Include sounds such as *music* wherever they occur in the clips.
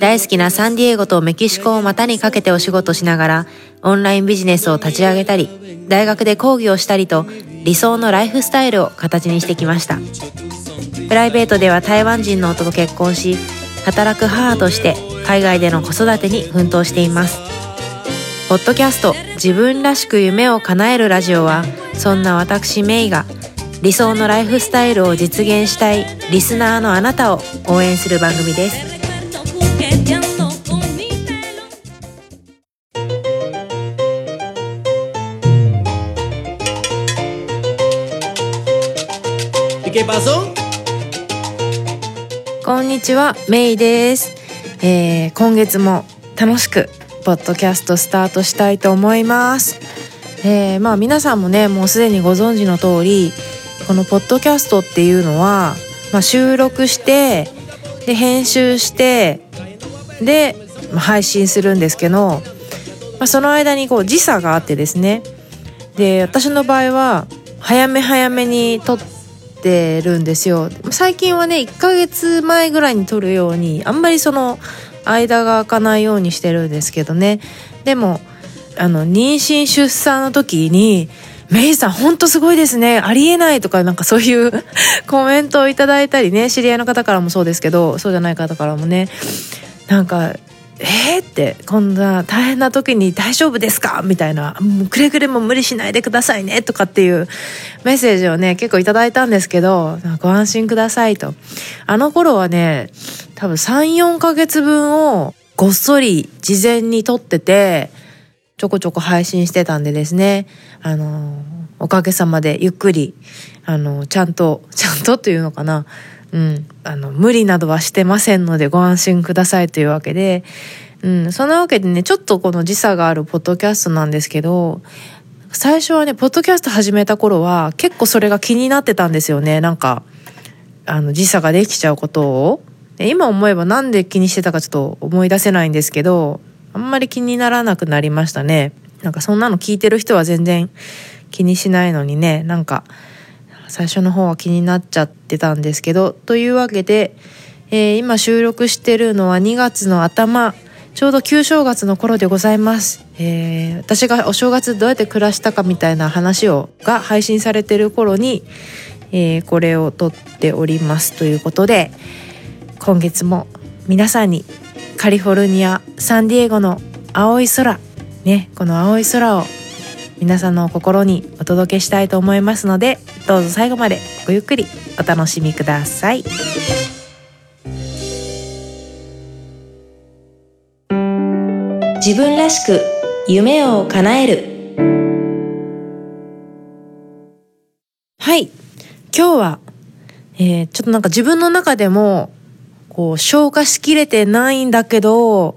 大好きなサンディエゴとメキシコを股にかけてお仕事しながらオンラインビジネスを立ち上げたり大学で講義をしたりと理想のライフスタイルを形にしてきました。プライベートでは台湾人の夫と結婚し働く母として海外での子育てに奮闘しています。ポッドキャスト自分らしく夢を叶えるラジオはそんな私メイが理想のライフスタイルを実現したいリスナーのあなたを応援する番組です。こんにちはメイです、えー、今月も楽しくポッドキャストスタートしたいと思います、えー、まあ皆さんもねもうすでにご存知の通りこのポッドキャストっていうのは、まあ、収録してで編集してで、配信するんですけど、まあ、その間にこう時差があってですね。で私の場合は早め早めに撮ってるんですよ。最近はね1ヶ月前ぐらいに撮るようにあんまりその間が空かないようにしてるんですけどね。でもあの妊娠出産の時にメイさんほんとすごいですね。ありえないとかなんかそういう *laughs* コメントをいただいたりね知り合いの方からもそうですけどそうじゃない方からもね。なんかえー、ってこんな大変な時に大丈夫ですか？みたいな。くれぐれも無理しないでくださいね。とかっていうメッセージをね結構いただいたんですけどご安心くださいと。あの頃はね多分34ヶ月分をごっそり事前に撮っててちょこちょこ配信してたんでですね。あのおかげさまでゆっくりあのちゃんとちゃんとっていうのかな。うん、あの無理などはしてませんのでご安心くださいというわけで、うん、そんなわけでねちょっとこの時差があるポッドキャストなんですけど最初はねポッドキャスト始めた頃は結構それが気になってたんですよねなんかあの時差ができちゃうことを。今思えばなんで気にしてたかちょっと思い出せないんですけどあんまり気にならなくなりましたね。なんかそんなの聞いてる人は全然気にしないのにねなんか最初の方は気になっちゃってたんですけどというわけで、えー、今収録してるのは2月の頭ちょうど旧正月の頃でございます、えー、私がお正月どうやって暮らしたかみたいな話をが配信されてる頃に、えー、これを撮っておりますということで今月も皆さんにカリフォルニアサンディエゴの青い空ねこの青い空を皆さんの心にお届けしたいと思いますのでどうぞ最後までごゆっくりお楽しみください。自分らしく夢を叶える。はい。今日は、えー、ちょっとなんか自分の中でもこう消化しきれてないんだけど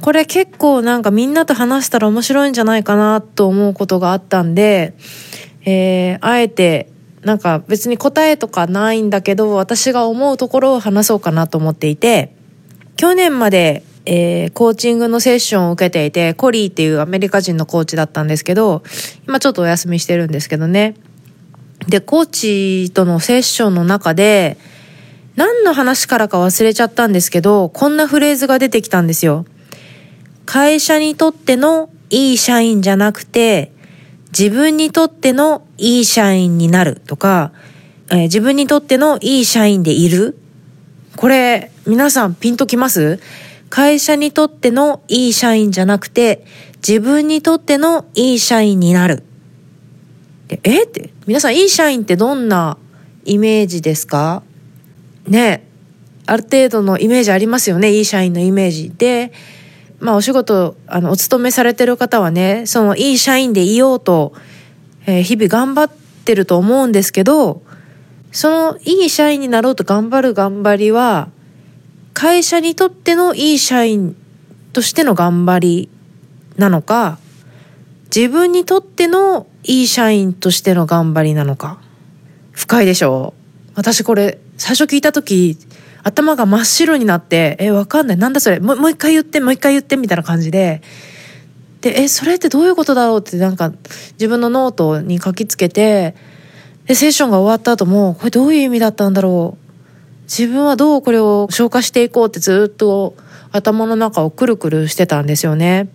これ結構なんかみんなと話したら面白いんじゃないかなと思うことがあったんで、えー、あえてなんか別に答えとかないんだけど私が思うところを話そうかなと思っていて去年まで、えー、コーチングのセッションを受けていてコリーっていうアメリカ人のコーチだったんですけど今ちょっとお休みしてるんですけどねでコーチとのセッションの中で何の話からか忘れちゃったんですけどこんなフレーズが出てきたんですよ。会社にとってのいい社員じゃなくて、自分にとってのいい社員になるとか、えー、自分にとってのいい社員でいるこれ、皆さんピンときます？会社にとってのいい社員じゃなくて、自分にとってのいい社員になる。え？って、皆さんいい社員ってどんなイメージですか？ねある程度のイメージありますよね、いい社員のイメージ。で、まあお仕事、あの、お勤めされてる方はね、そのいい社員でいようと、えー、日々頑張ってると思うんですけど、そのいい社員になろうと頑張る頑張りは、会社にとってのいい社員としての頑張りなのか自分にとってのいい社員としての頑張りなのか深いでしょう。私これ最初聞いた時頭が真っ白になってえわかんない。なんだそれ。もう一回言ってもう一回言ってみたいな感じで。でえそれってどういうことだろうってなんか自分のノートに書きつけてでセッションが終わった後もこれどういう意味だったんだろう。自分はどうこれを消化していこうってずっと頭の中をくるくるしてたんですよね。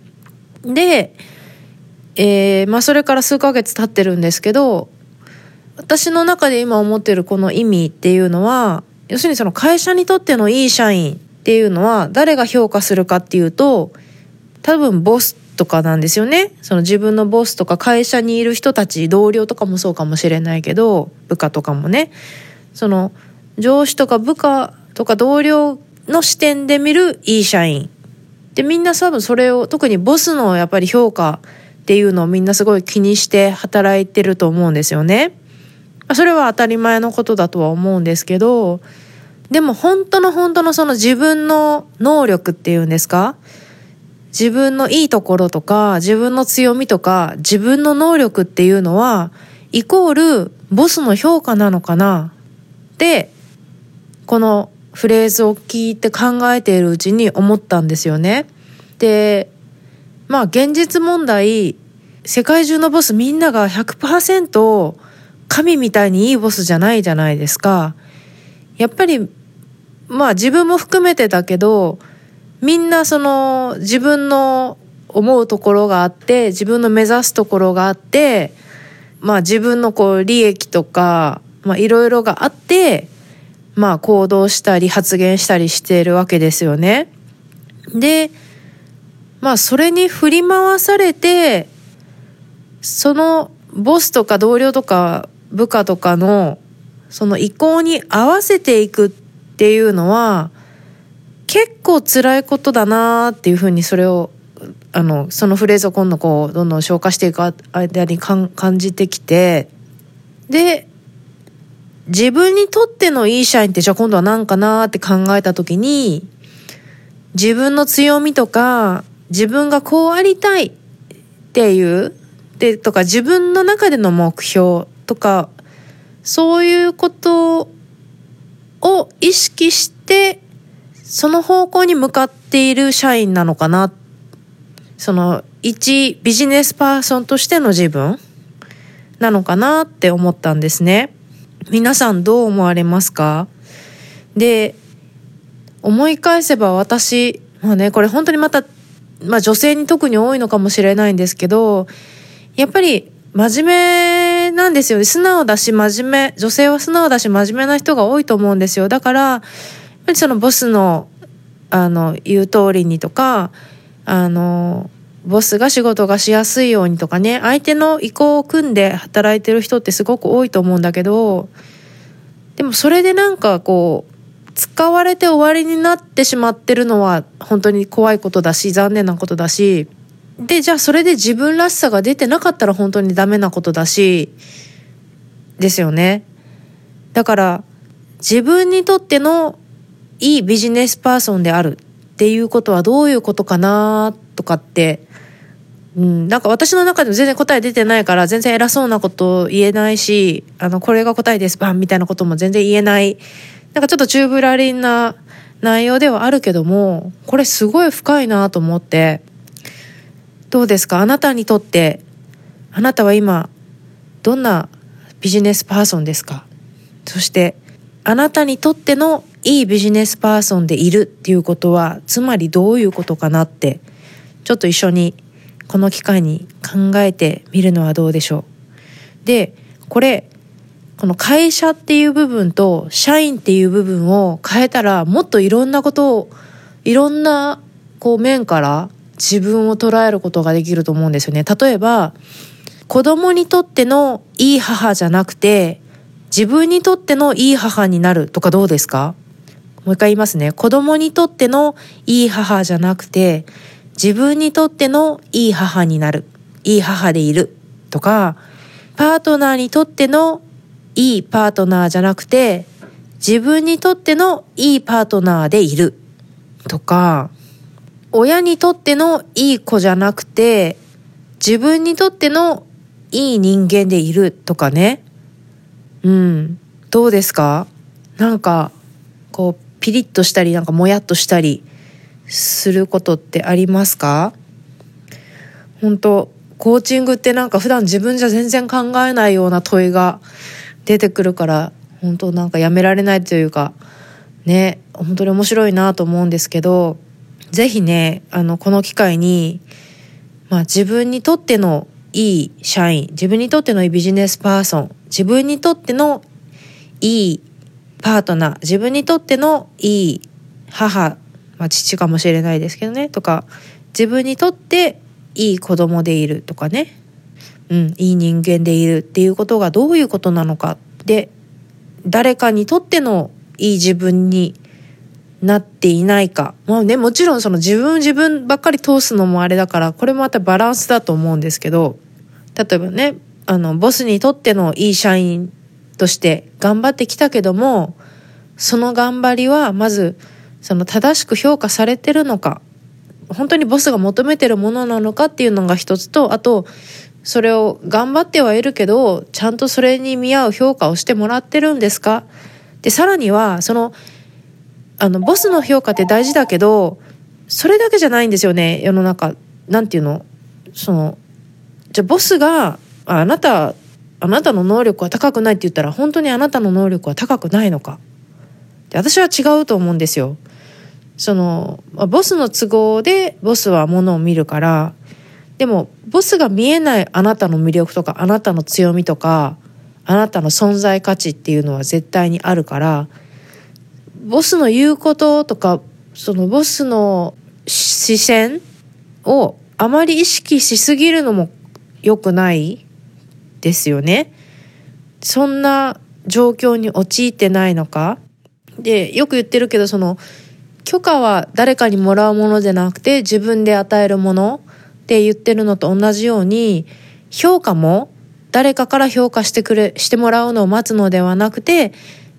で、えー、まあそれから数ヶ月経ってるんですけど私の中で今思ってるこの意味っていうのは要するにその会社にとってのいい社員っていうのは誰が評価するかっていうと多分ボスとかなんですよね。その自分のボスとか会社にいる人たち、同僚とかもそうかもしれないけど、部下とかもね。その上司とか部下とか同僚の視点で見るいい社員。で、みんな多分それを、特にボスのやっぱり評価っていうのをみんなすごい気にして働いてると思うんですよね。それは当たり前のことだとは思うんですけど、でも本当の本当のその自分の能力っていうんですか？自分のいいところとか、自分の強みとか、自分の能力っていうのは、イコールボスの評価なのかな？ってこのフレーズを聞いて考えているうちに思ったんですよね。でまあ現実問題世界中のボスみんなが100%神みたいにいいボスじゃないじゃないですか。やっぱりまあ自分も含めてだけどみんなその自分の思うところがあって自分の目指すところがあってまあ自分のこう利益とかまあいろいろがあってまあ行動したり発言したりしているわけですよね。でまあそれに振り回されてそのボスとか同僚とか部下とかのその意向に合わせていくっていうのは結構辛いことだなっていうふうにそれをあのそのフレーズを今度こうどんどん消化していく間に感じてきてで自分にとってのいい社員ってじゃあ今度は何かなって考えた時に自分の強みとか自分がこうありたいっていうでとか自分の中での目標とかそういうことを意識してその方向に向かっている社員なのかなその一ビジネスパーソンとしての自分なのかなって思ったんですね。皆さんどう思われますか？で思い返せば私まあねこれ本当にまた、まあ、女性に特に多いのかもしれないんですけどやっぱり真面目なんですよ素直だし真面目。女性は素直だし真面目な人が多いと思うんですよ。だからやっぱりそのボスのあの言う通りにとかあのボスが仕事がしやすいようにとかね。相手の意向を組んで働いてる人ってすごく多いと思うんだけどでもそれでなんかこう使われて終わりになってしまってるのは本当に怖いことだし残念なことだしでじゃあそれで自分らしさが出てなかったら本当にダメなことだしですよね。だから自分にとってのいいビジネスパーソンであるっていうことはどういうことかなとかって、うん、なんか私の中でも全然答え出てないから全然偉そうなこと言えないし、あの、これが答えです、バンみたいなことも全然言えない、なんかちょっとチューブラリンな内容ではあるけども、これすごい深いなと思って、どうですか？あなたにとって、あなたは今、どんなビジネスパーソンですか？そして、あなたにとってのいいビジネスパーソンでいるっていうことはつまりどういうことかなってちょっと一緒にこの機会に考えてみるのはどうでしょう？でこれこの会社っていう部分と社員っていう部分を変えたらもっといろんなことをいろんなこう面から自分を捉えることができると思うんですよね。例えば子供にとってのいい母じゃなくて自分にとってのいい母になるとかどうですか？もう一回言いますね。子供にとってのいい母じゃなくて、自分にとってのいい母になる。いい母でいる。とか、パートナーにとってのいいパートナーじゃなくて、自分にとってのいいパートナーでいる。とか、親にとってのいい子じゃなくて、自分にとってのいい人間でいるとかね。うん。どうですか？なんか、こう、ピリッとしたり、なんかもやっとしたりすることってありますか？本当コーチングってなんか普段自分じゃ全然考えないような問いが出てくるから、本当なんかやめられないというか、ね、本当に面白いなと思うんですけど、ぜひね、あの、この機会に、まあ自分にとってのいい社員、自分にとってのいいビジネスパーソン、自分にとってのいいパートナー、自分にとってのいい母、まあ父かもしれないですけどね、とか、自分にとっていい子供でいるとかね、うん、いい人間でいるっていうことがどういうことなのかで、誰かにとってのいい自分になっていないか。まあね、もちろんその自分自分ばっかり通すのもあれだから、これもまたバランスだと思うんですけど、例えばね、あの、ボスにとってのいい社員として頑張ってきたけども、その頑張りはまず、その正しく評価されてるのか、本当にボスが求めてるものなのかっていうのが一つと、あと、それを頑張ってはいるけど、ちゃんとそれに見合う評価をしてもらってるんですか？で、さらには、その、あの、ボスの評価って大事だけど、それだけじゃないんですよね、世の中。なんていうの？その、じゃあボスが、あなた、あなたの能力は高くないって言ったら、本当にあなたの能力は高くないのか。で私は違うと思うんですよ。その、ボスの都合でボスはものを見るから、でも、ボスが見えないあなたの魅力とか、あなたの強みとか、あなたの存在価値っていうのは絶対にあるから、ボスの言うこととか、そのボスの視線をあまり意識しすぎるのも良くないですよね。そんな状況に陥ってないのかで、よく言ってるけど、その、許可は誰かにもらうものじゃなくて自分で与えるものって言ってるのと同じように、評価も誰かから評価してくれ、してもらうのを待つのではなくて、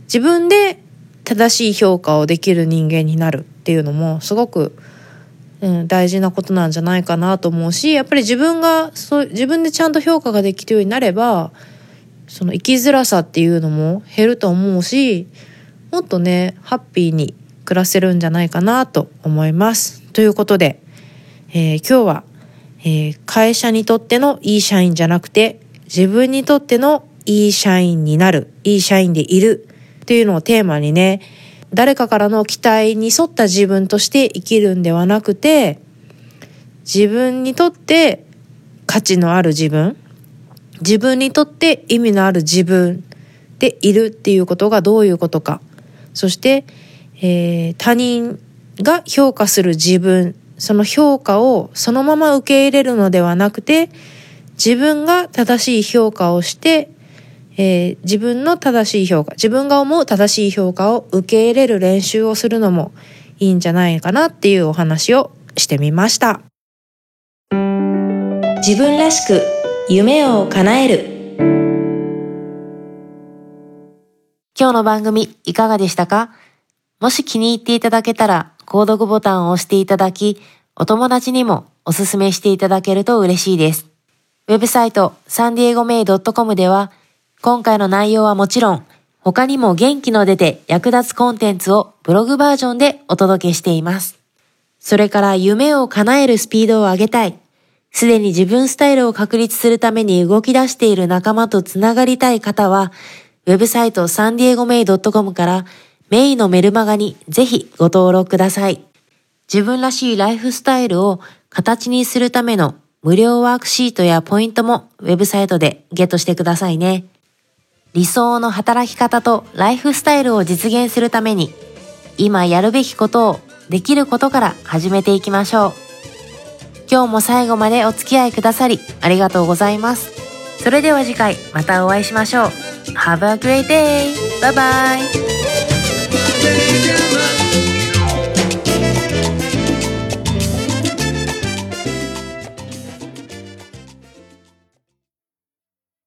自分で正しい評価をできる人間になるっていうのもすごく、うん、大事なことなんじゃないかなと思うしやっぱり自分がそう自分でちゃんと評価ができるようになればその生きづらさっていうのも減ると思うしもっとねハッピーに暮らせるんじゃないかなと思います。ということで、えー、今日は、えー、会社にとってのいい社員じゃなくて自分にとってのいい社員になるいい社員でいるっていうのをテーマにね、誰かからの期待に沿った自分として生きるんではなくて、自分にとって価値のある自分、自分にとって意味のある自分でいるっていうことがどういうことか。そして、えー、他人が評価する自分、その評価をそのまま受け入れるのではなくて、自分が正しい評価をしてえー、自分の正しい評価、自分が思う正しい評価を受け入れる練習をするのもいいんじゃないかなっていうお話をしてみました。自分らしく夢を叶える。今日の番組いかがでしたか？もし気に入っていただけたら、購読ボタンを押していただき、お友達にもおすすめしていただけると嬉しいです。ウェブサイトサンディエゴメイドットコムでは、今回の内容はもちろん、他にも元気の出て役立つコンテンツをブログバージョンでお届けしています。それから夢を叶えるスピードを上げたい。すでに自分スタイルを確立するために動き出している仲間とつながりたい方は、ウェブサイトサンディエゴメイドットコムからメイのメルマガにぜひご登録ください。自分らしいライフスタイルを形にするための無料ワークシートやポイントもウェブサイトでゲットしてくださいね。理想の働き方とライフスタイルを実現するために今やるべきことをできることから始めていきましょう今日も最後までお付き合いくださりありがとうございますそれでは次回またお会いしましょう Have a great day! Bye bye!